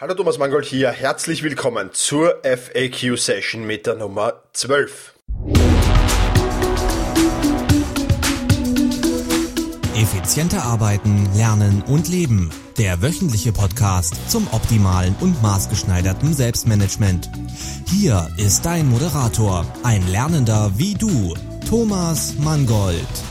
Hallo Thomas Mangold hier, herzlich willkommen zur FAQ-Session mit der Nummer 12. Effizienter arbeiten, lernen und leben. Der wöchentliche Podcast zum optimalen und maßgeschneiderten Selbstmanagement. Hier ist dein Moderator, ein Lernender wie du, Thomas Mangold.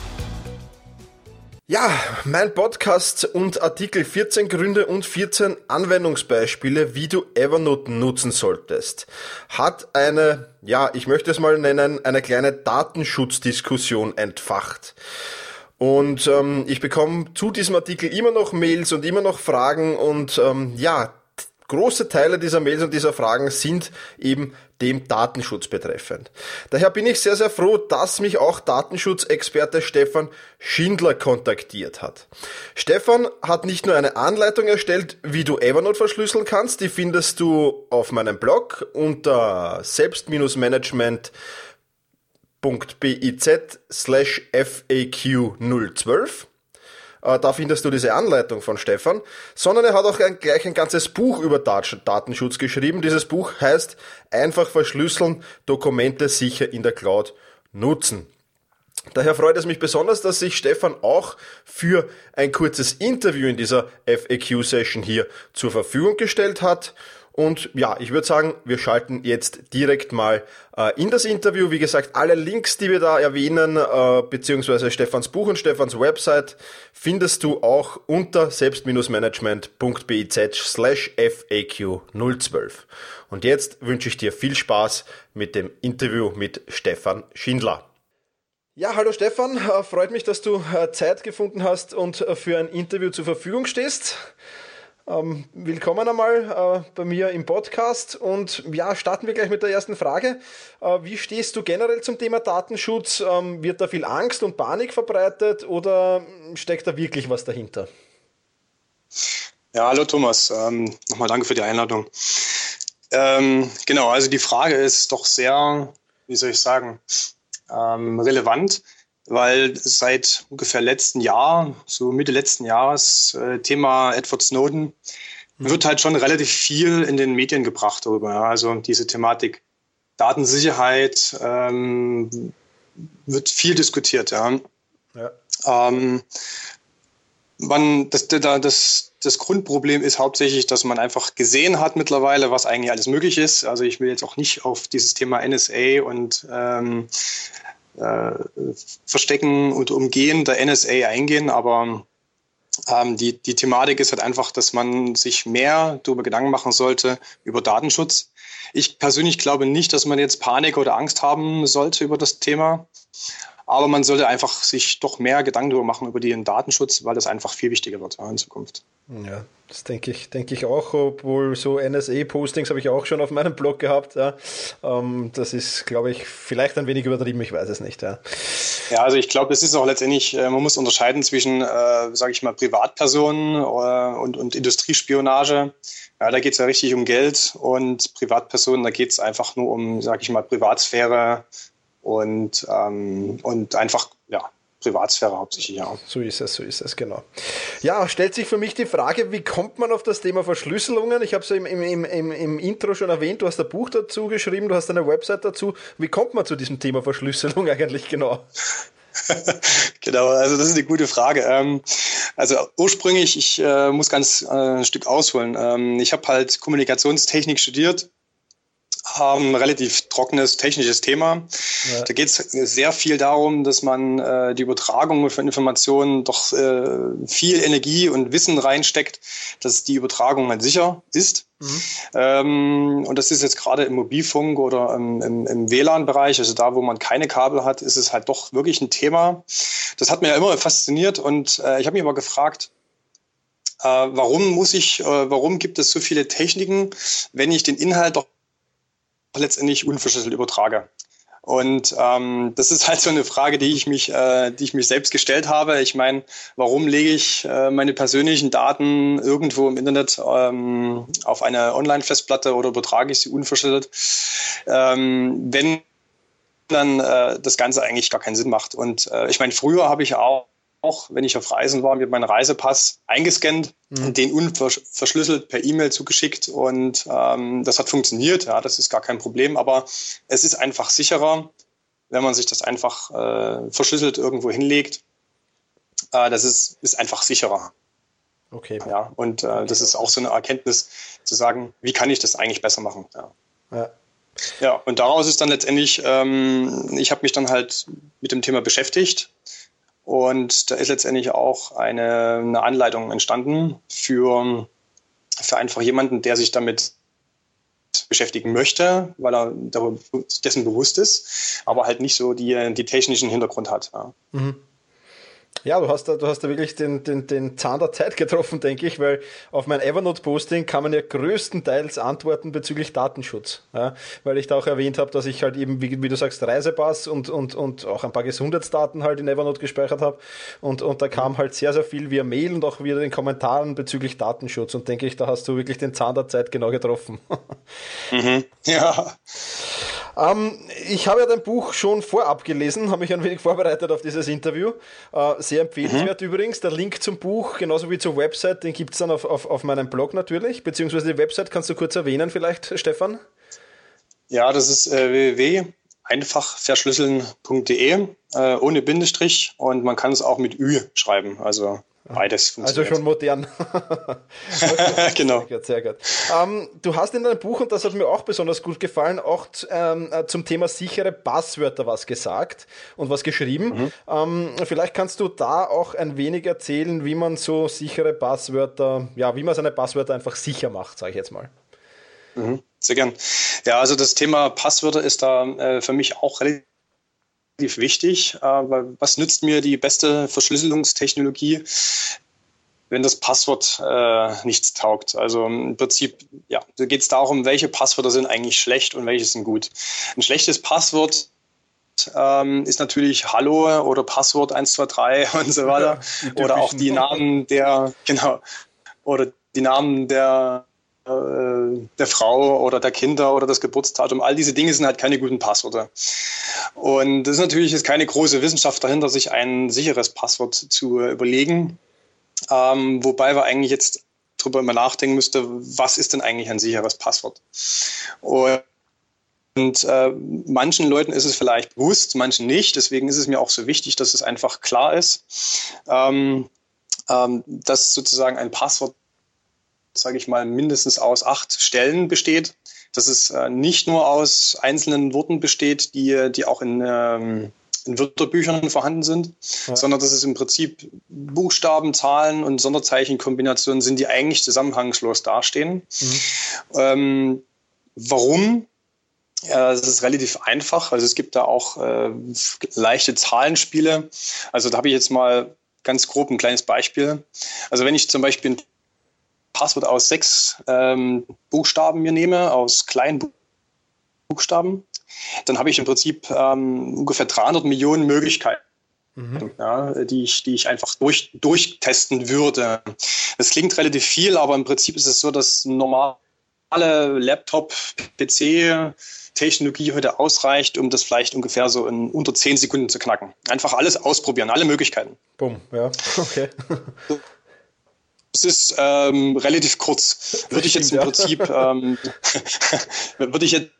Ja, mein Podcast und Artikel 14 Gründe und 14 Anwendungsbeispiele, wie du Evernote nutzen solltest, hat eine, ja, ich möchte es mal nennen, eine kleine Datenschutzdiskussion entfacht. Und ähm, ich bekomme zu diesem Artikel immer noch Mails und immer noch Fragen und ähm, ja, große Teile dieser Mails und dieser Fragen sind eben dem Datenschutz betreffend. Daher bin ich sehr, sehr froh, dass mich auch Datenschutzexperte Stefan Schindler kontaktiert hat. Stefan hat nicht nur eine Anleitung erstellt, wie du Evernote verschlüsseln kannst, die findest du auf meinem Blog unter selbst-management.biz slash FAQ012. Äh, da findest du diese Anleitung von Stefan, sondern er hat auch ein, gleich ein ganzes Buch über Datenschutz geschrieben. Dieses Buch heißt Einfach verschlüsseln, Dokumente sicher in der Cloud nutzen. Daher freut es mich besonders, dass sich Stefan auch für ein kurzes Interview in dieser FAQ-Session hier zur Verfügung gestellt hat. Und ja, ich würde sagen, wir schalten jetzt direkt mal äh, in das Interview. Wie gesagt, alle Links, die wir da erwähnen, äh, beziehungsweise Stefans Buch und Stefans Website, findest du auch unter selbst-management.biz slash FAQ012. Und jetzt wünsche ich dir viel Spaß mit dem Interview mit Stefan Schindler. Ja, hallo Stefan, äh, freut mich, dass du äh, Zeit gefunden hast und äh, für ein Interview zur Verfügung stehst. Ähm, willkommen einmal äh, bei mir im Podcast und ja, starten wir gleich mit der ersten Frage. Äh, wie stehst du generell zum Thema Datenschutz? Ähm, wird da viel Angst und Panik verbreitet oder steckt da wirklich was dahinter? Ja, hallo Thomas, ähm, nochmal danke für die Einladung. Ähm, genau, also die Frage ist doch sehr, wie soll ich sagen, ähm, relevant weil seit ungefähr letzten Jahr, so Mitte letzten Jahres, äh, Thema Edward Snowden mhm. wird halt schon relativ viel in den Medien gebracht darüber. Ja. Also diese Thematik Datensicherheit ähm, wird viel diskutiert. Ja. ja. Ähm, man, das, das, das Grundproblem ist hauptsächlich, dass man einfach gesehen hat mittlerweile, was eigentlich alles möglich ist. Also ich will jetzt auch nicht auf dieses Thema NSA und ähm, äh, Verstecken und Umgehen der NSA eingehen, aber ähm, die, die Thematik ist halt einfach, dass man sich mehr darüber Gedanken machen sollte über Datenschutz. Ich persönlich glaube nicht, dass man jetzt Panik oder Angst haben sollte über das Thema. Aber man sollte einfach sich doch mehr Gedanken darüber machen über den Datenschutz, weil das einfach viel wichtiger wird in Zukunft. Ja, das denke ich, denke ich auch, obwohl so NSA-Postings habe ich auch schon auf meinem Blog gehabt. Ja. Ähm, das ist, glaube ich, vielleicht ein wenig übertrieben, ich weiß es nicht. Ja, ja also ich glaube, es ist auch letztendlich, äh, man muss unterscheiden zwischen, äh, sage ich mal, Privatpersonen äh, und, und Industriespionage. Ja, da geht es ja richtig um Geld und Privatpersonen, da geht es einfach nur um, sage ich mal, Privatsphäre, und, ähm, und einfach, ja, Privatsphäre hauptsächlich, ja. So ist es, so ist es, genau. Ja, stellt sich für mich die Frage, wie kommt man auf das Thema Verschlüsselungen? Ich habe es im, im, im, im Intro schon erwähnt, du hast ein Buch dazu geschrieben, du hast eine Website dazu. Wie kommt man zu diesem Thema Verschlüsselung eigentlich genau? genau, also das ist eine gute Frage. Ähm, also ursprünglich, ich äh, muss ganz äh, ein Stück ausholen. Ähm, ich habe halt Kommunikationstechnik studiert haben relativ trockenes technisches Thema. Ja. Da geht es sehr viel darum, dass man äh, die Übertragung von Informationen doch äh, viel Energie und Wissen reinsteckt, dass die Übertragung halt sicher ist. Mhm. Ähm, und das ist jetzt gerade im Mobilfunk oder im, im, im WLAN-Bereich, also da, wo man keine Kabel hat, ist es halt doch wirklich ein Thema. Das hat mir ja immer fasziniert und äh, ich habe mich aber gefragt, äh, warum muss ich, äh, warum gibt es so viele Techniken, wenn ich den Inhalt doch letztendlich unverschlüsselt übertrage. Und ähm, das ist halt so eine Frage, die ich mich, äh, die ich mich selbst gestellt habe. Ich meine, warum lege ich äh, meine persönlichen Daten irgendwo im Internet ähm, auf eine Online-Festplatte oder übertrage ich sie unverschlüsselt, ähm, wenn dann äh, das Ganze eigentlich gar keinen Sinn macht. Und äh, ich meine, früher habe ich auch auch, wenn ich auf Reisen war, mit meinem Reisepass eingescannt, mhm. den unverschlüsselt per E-Mail zugeschickt und ähm, das hat funktioniert. Ja, das ist gar kein Problem, aber es ist einfach sicherer, wenn man sich das einfach äh, verschlüsselt irgendwo hinlegt. Äh, das ist, ist einfach sicherer. Okay. Ja, und äh, das ist auch so eine Erkenntnis zu sagen, wie kann ich das eigentlich besser machen? Ja. ja. Ja, und daraus ist dann letztendlich, ähm, ich habe mich dann halt mit dem Thema beschäftigt und da ist letztendlich auch eine, eine Anleitung entstanden für, für einfach jemanden, der sich damit beschäftigen möchte, weil er dessen bewusst ist, aber halt nicht so die, die technischen Hintergrund hat. Ja. Mhm. Ja, du hast da, du hast da wirklich den, den, den Zahn der Zeit getroffen, denke ich, weil auf mein Evernote-Posting kann man ja größtenteils antworten bezüglich Datenschutz. Ja, weil ich da auch erwähnt habe, dass ich halt eben, wie, wie, du sagst, Reisepass und, und, und auch ein paar Gesundheitsdaten halt in Evernote gespeichert habe. Und, und da kam halt sehr, sehr viel via Mail und auch via den Kommentaren bezüglich Datenschutz. Und denke ich, da hast du wirklich den Zahn der Zeit genau getroffen. mhm. Ja. Ähm, ich habe ja dein Buch schon vorab gelesen, habe mich ein wenig vorbereitet auf dieses Interview. Äh, sehr empfehlenswert mhm. übrigens. Der Link zum Buch, genauso wie zur Website, den gibt es dann auf, auf, auf meinem Blog natürlich. Beziehungsweise die Website kannst du kurz erwähnen, vielleicht, Stefan? Ja, das ist äh, www.einfachverschlüsseln.de äh, ohne Bindestrich und man kann es auch mit Ü schreiben. Also Beides funktioniert. Also schon modern. okay, genau. Sehr gut, sehr gut. Ähm, du hast in deinem Buch, und das hat mir auch besonders gut gefallen, auch ähm, äh, zum Thema sichere Passwörter was gesagt und was geschrieben. Mhm. Ähm, vielleicht kannst du da auch ein wenig erzählen, wie man so sichere Passwörter, ja, wie man seine Passwörter einfach sicher macht, sage ich jetzt mal. Mhm, sehr gern. Ja, also das Thema Passwörter ist da äh, für mich auch relativ wichtig. Äh, was nützt mir die beste Verschlüsselungstechnologie, wenn das Passwort äh, nichts taugt? Also im Prinzip, ja, da geht es darum, welche Passwörter sind eigentlich schlecht und welche sind gut. Ein schlechtes Passwort ähm, ist natürlich Hallo oder Passwort 123 und so weiter. Ja, oder auch die Namen der, genau, oder die Namen der der Frau oder der Kinder oder das Geburtsdatum. All diese Dinge sind halt keine guten Passwörter. Und das ist natürlich jetzt keine große Wissenschaft dahinter, sich ein sicheres Passwort zu überlegen. Ähm, wobei wir eigentlich jetzt darüber immer nachdenken müsste, was ist denn eigentlich ein sicheres Passwort? Und und äh, manchen Leuten ist es vielleicht bewusst, manchen nicht. Deswegen ist es mir auch so wichtig, dass es einfach klar ist, ähm, ähm, dass sozusagen ein Passwort sage ich mal, mindestens aus acht Stellen besteht. Dass es äh, nicht nur aus einzelnen Worten besteht, die, die auch in, ähm, in Wörterbüchern vorhanden sind, ja. sondern dass es im Prinzip Buchstaben, Zahlen und Sonderzeichenkombinationen sind, die eigentlich zusammenhangslos dastehen. Mhm. Ähm, warum? Ja, es ist relativ einfach. Also es gibt da auch äh, leichte Zahlenspiele. Also da habe ich jetzt mal ganz grob ein kleines Beispiel. Also wenn ich zum Beispiel ein Passwort aus sechs ähm, Buchstaben mir nehme, aus kleinen Buchstaben, dann habe ich im Prinzip ähm, ungefähr 300 Millionen Möglichkeiten. Mhm. Ja, die, ich, die ich einfach durch, durchtesten würde. Das klingt relativ viel, aber im Prinzip ist es so, dass normale Laptop, PC, Technologie heute ausreicht, um das vielleicht ungefähr so in unter 10 Sekunden zu knacken. Einfach alles ausprobieren, alle Möglichkeiten. Bumm, ja, okay. Es ist ähm, relativ kurz. Würde ich jetzt im Prinzip, ähm, würde ich jetzt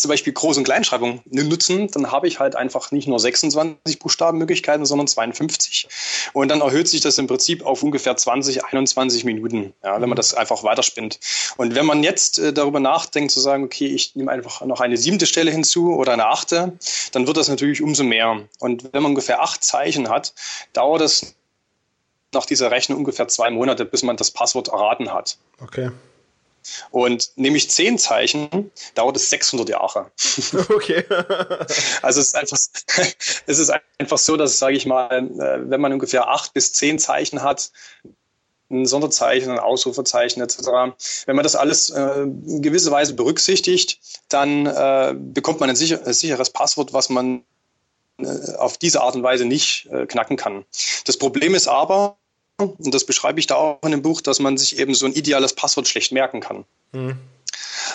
zum Beispiel Groß- und Kleinschreibung nutzen, dann habe ich halt einfach nicht nur 26 Buchstabenmöglichkeiten, sondern 52. Und dann erhöht sich das im Prinzip auf ungefähr 20, 21 Minuten, ja, wenn man das einfach weiterspinnt. Und wenn man jetzt äh, darüber nachdenkt, zu sagen, okay, ich nehme einfach noch eine siebte Stelle hinzu oder eine achte, dann wird das natürlich umso mehr. Und wenn man ungefähr acht Zeichen hat, dauert es nach dieser Rechnung ungefähr zwei Monate, bis man das Passwort erraten hat. Okay. Und nehme ich zehn Zeichen, dauert es 600 Jahre. Okay. also es ist einfach, es ist einfach so, dass, sage ich mal, äh, wenn man ungefähr acht bis zehn Zeichen hat, ein Sonderzeichen, ein Ausrufezeichen etc. Wenn man das alles äh, in gewisser Weise berücksichtigt, dann äh, bekommt man ein, sicher, ein sicheres Passwort, was man auf diese Art und Weise nicht äh, knacken kann. Das Problem ist aber, und das beschreibe ich da auch in dem Buch, dass man sich eben so ein ideales Passwort schlecht merken kann. Mhm.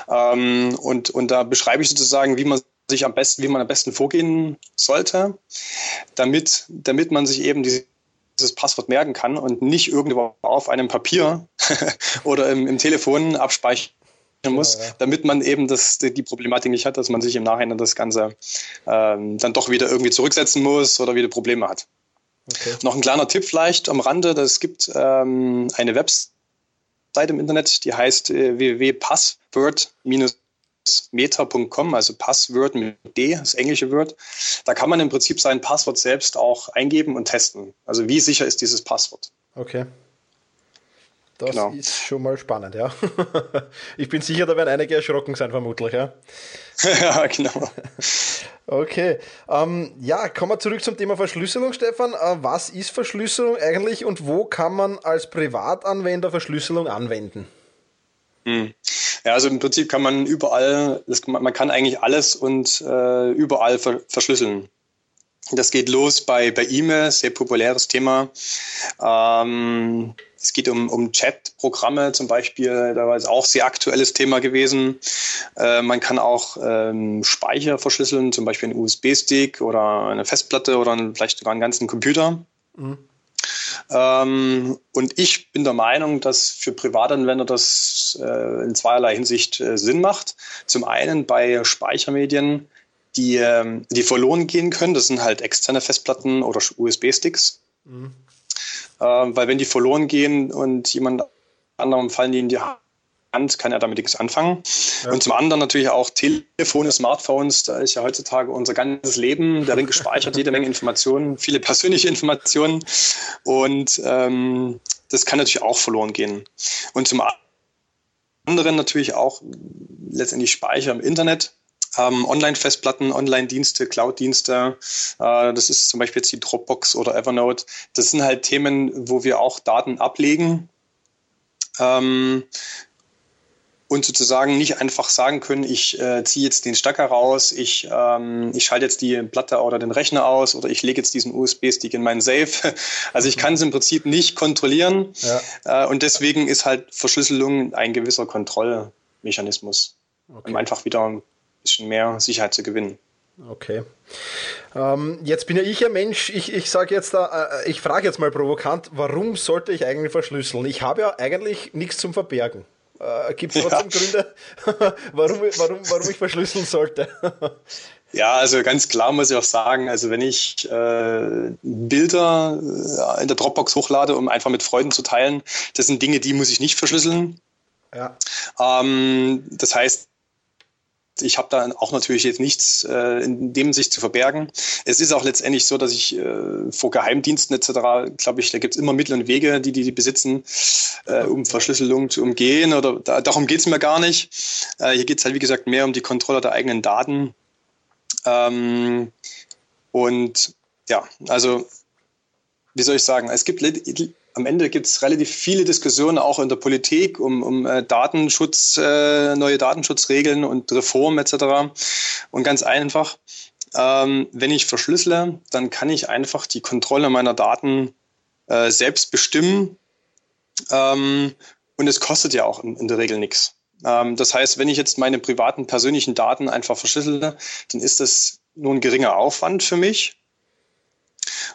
Ähm, und, und da beschreibe ich sozusagen, wie man sich am besten, wie man am besten vorgehen sollte, damit, damit man sich eben diese dieses Passwort merken kann und nicht irgendwo auf einem Papier oder im, im Telefon abspeichern muss, ja, ja. damit man eben das, die Problematik nicht hat, dass man sich im Nachhinein das Ganze ähm, dann doch wieder irgendwie zurücksetzen muss oder wieder Probleme hat. Okay. Noch ein kleiner Tipp vielleicht am Rande, es gibt ähm, eine Website im Internet, die heißt äh, www.password-meta.com, also Password mit D, das englische Word. Da kann man im Prinzip sein Passwort selbst auch eingeben und testen. Also wie sicher ist dieses Passwort? Okay. Das genau. ist schon mal spannend, ja. ich bin sicher, da werden einige erschrocken sein, vermutlich, ja. ja, genau. Okay. Ähm, ja, kommen wir zurück zum Thema Verschlüsselung, Stefan. Äh, was ist Verschlüsselung eigentlich und wo kann man als Privatanwender Verschlüsselung anwenden? Hm. Ja, also im Prinzip kann man überall, das, man kann eigentlich alles und äh, überall ver verschlüsseln. Das geht los bei, bei E-Mail, sehr populäres Thema. Ähm, es geht um, um Chat-Programme zum Beispiel, da war es auch sehr aktuelles Thema gewesen. Äh, man kann auch ähm, Speicher verschlüsseln, zum Beispiel einen USB-Stick oder eine Festplatte oder einen, vielleicht sogar einen ganzen Computer. Mhm. Ähm, und ich bin der Meinung, dass für Privatanwender das äh, in zweierlei Hinsicht äh, Sinn macht. Zum einen bei Speichermedien, die, ähm, die verloren gehen können. Das sind halt externe Festplatten oder USB-Sticks. Mhm. Ähm, weil wenn die verloren gehen und jemand anderem fallen die in die Hand, kann er damit nichts anfangen. Ja. Und zum anderen natürlich auch Telefone, Smartphones, da ist ja heutzutage unser ganzes Leben darin gespeichert, jede Menge Informationen, viele persönliche Informationen. Und ähm, das kann natürlich auch verloren gehen. Und zum anderen natürlich auch letztendlich Speicher im Internet haben Online-Festplatten, Online-Dienste, Cloud-Dienste. Äh, das ist zum Beispiel jetzt die Dropbox oder Evernote. Das sind halt Themen, wo wir auch Daten ablegen. Ähm, und sozusagen nicht einfach sagen können, ich äh, ziehe jetzt den Stecker raus, ich, ähm, ich schalte jetzt die Platte oder den Rechner aus oder ich lege jetzt diesen USB-Stick in meinen Safe. Also ich kann es im Prinzip nicht kontrollieren ja. äh, und deswegen ist halt Verschlüsselung ein gewisser Kontrollmechanismus, okay. um einfach wieder bisschen mehr Sicherheit zu gewinnen. Okay. Ähm, jetzt bin ja ich ein Mensch, ich, ich sage jetzt da, äh, ich frage jetzt mal provokant, warum sollte ich eigentlich verschlüsseln? Ich habe ja eigentlich nichts zum Verbergen. Äh, Gibt es trotzdem ja. Gründe, warum, warum, warum ich verschlüsseln sollte? Ja, also ganz klar muss ich auch sagen, also wenn ich äh, Bilder äh, in der Dropbox hochlade, um einfach mit Freunden zu teilen, das sind Dinge, die muss ich nicht verschlüsseln. Ja. Ähm, das heißt, ich habe da auch natürlich jetzt nichts äh, in dem sich zu verbergen. Es ist auch letztendlich so, dass ich äh, vor Geheimdiensten etc., glaube ich, da gibt es immer Mittel und Wege, die die, die besitzen, äh, um Verschlüsselung zu umgehen. Oder da, darum geht es mir gar nicht. Äh, hier geht es halt, wie gesagt, mehr um die Kontrolle der eigenen Daten. Ähm, und ja, also wie soll ich sagen, es gibt am Ende gibt es relativ viele Diskussionen auch in der Politik um, um äh, Datenschutz, äh, neue Datenschutzregeln und Reformen etc. Und ganz einfach, ähm, wenn ich verschlüssele, dann kann ich einfach die Kontrolle meiner Daten äh, selbst bestimmen. Ähm, und es kostet ja auch in, in der Regel nichts. Ähm, das heißt, wenn ich jetzt meine privaten persönlichen Daten einfach verschlüssele, dann ist das nur ein geringer Aufwand für mich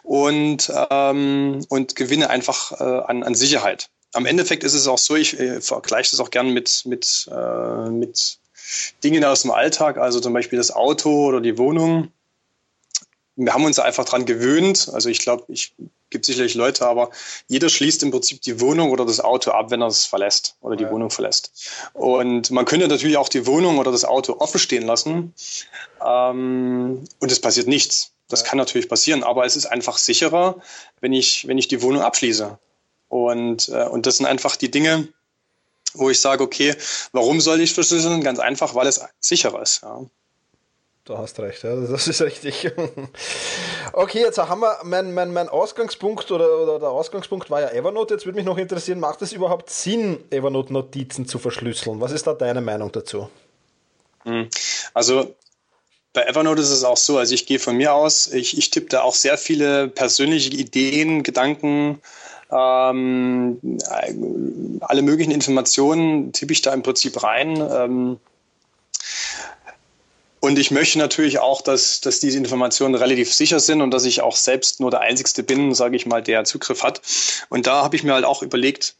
und, ähm, und gewinne einfach äh, an, an Sicherheit. Am Endeffekt ist es auch so, ich äh, vergleiche das auch gern mit, mit, äh, mit Dingen aus dem Alltag, also zum Beispiel das Auto oder die Wohnung. Wir haben uns einfach dran gewöhnt. Also ich glaube, ich gibt sicherlich Leute, aber jeder schließt im Prinzip die Wohnung oder das Auto ab, wenn er es verlässt oder die ja. Wohnung verlässt. Und man könnte natürlich auch die Wohnung oder das Auto offen stehen lassen ähm, und es passiert nichts. Das kann natürlich passieren, aber es ist einfach sicherer, wenn ich, wenn ich die Wohnung abschließe. Und, äh, und das sind einfach die Dinge, wo ich sage, okay, warum soll ich verschlüsseln? Ganz einfach, weil es sicherer ist. Ja. Du hast recht, ja, das ist richtig. Okay, jetzt haben wir mein, mein, mein Ausgangspunkt oder, oder der Ausgangspunkt war ja Evernote. Jetzt würde mich noch interessieren, macht es überhaupt Sinn, Evernote-Notizen zu verschlüsseln? Was ist da deine Meinung dazu? Hm. Also bei Evernote ist es auch so, also ich gehe von mir aus, ich, ich tippe da auch sehr viele persönliche Ideen, Gedanken, ähm, alle möglichen Informationen tippe ich da im Prinzip rein. Ähm, Und ich möchte natürlich auch, dass, dass diese Informationen relativ sicher sind und dass ich auch selbst nur der Einzige bin, sage ich mal, der Zugriff hat. Und da habe ich mir halt auch überlegt,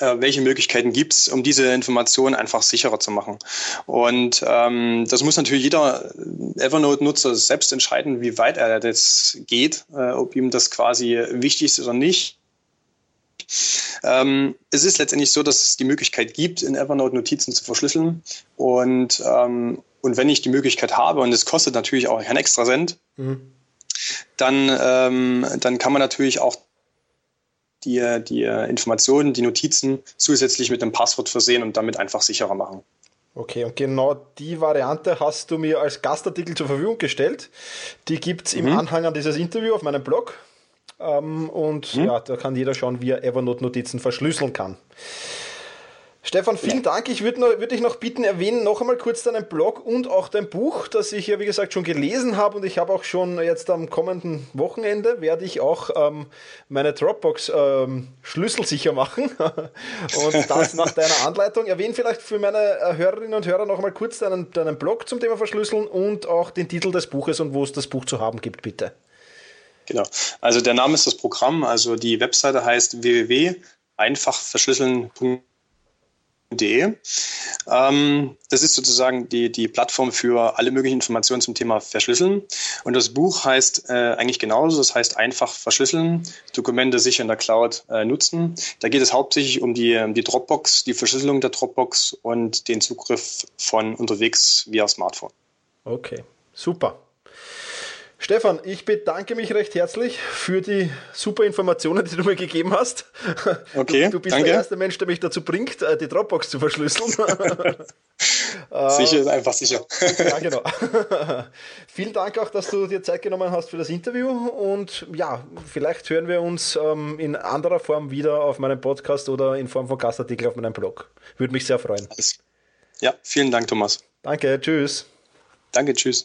welche Möglichkeiten gibt es, um diese Informationen einfach sicherer zu machen. Und ähm, das muss natürlich jeder Evernote-Nutzer selbst entscheiden, wie weit er das geht, äh, ob ihm das quasi wichtig ist oder nicht. Ähm, es ist letztendlich so, dass es die Möglichkeit gibt, in Evernote Notizen zu verschlüsseln. Und, ähm, und wenn ich die Möglichkeit habe, und es kostet natürlich auch ein extra Cent, mhm. dann, ähm, dann kann man natürlich auch die, die Informationen, die Notizen zusätzlich mit einem Passwort versehen und damit einfach sicherer machen. Okay, und genau die Variante hast du mir als Gastartikel zur Verfügung gestellt. Die gibt es im mhm. Anhang an dieses Interview auf meinem Blog. Ähm, und mhm. ja, da kann jeder schauen, wie er Evernote-Notizen verschlüsseln kann. Stefan, vielen ja. Dank. Ich würde würd dich noch bitten, erwähnen noch einmal kurz deinen Blog und auch dein Buch, das ich ja wie gesagt schon gelesen habe und ich habe auch schon jetzt am kommenden Wochenende werde ich auch ähm, meine Dropbox ähm, schlüsselsicher machen und das nach deiner Anleitung. Erwähne vielleicht für meine äh, Hörerinnen und Hörer noch einmal kurz deinen, deinen Blog zum Thema Verschlüsseln und auch den Titel des Buches und wo es das Buch zu haben gibt, bitte. Genau. Also der Name ist das Programm, also die Webseite heißt. Ähm, das ist sozusagen die, die Plattform für alle möglichen Informationen zum Thema Verschlüsseln. Und das Buch heißt äh, eigentlich genauso, das heißt einfach verschlüsseln, Dokumente sicher in der Cloud äh, nutzen. Da geht es hauptsächlich um die, um die Dropbox, die Verschlüsselung der Dropbox und den Zugriff von unterwegs via Smartphone. Okay, super. Stefan, ich bedanke mich recht herzlich für die super Informationen, die du mir gegeben hast. Okay, du, du bist danke. der erste Mensch, der mich dazu bringt, äh, die Dropbox zu verschlüsseln. sicher ist einfach sicher. ja, genau. Vielen Dank auch, dass du dir Zeit genommen hast für das Interview und ja, vielleicht hören wir uns ähm, in anderer Form wieder auf meinem Podcast oder in Form von Gastartikel auf meinem Blog. Würde mich sehr freuen. Ja, vielen Dank, Thomas. Danke, tschüss. Danke, tschüss.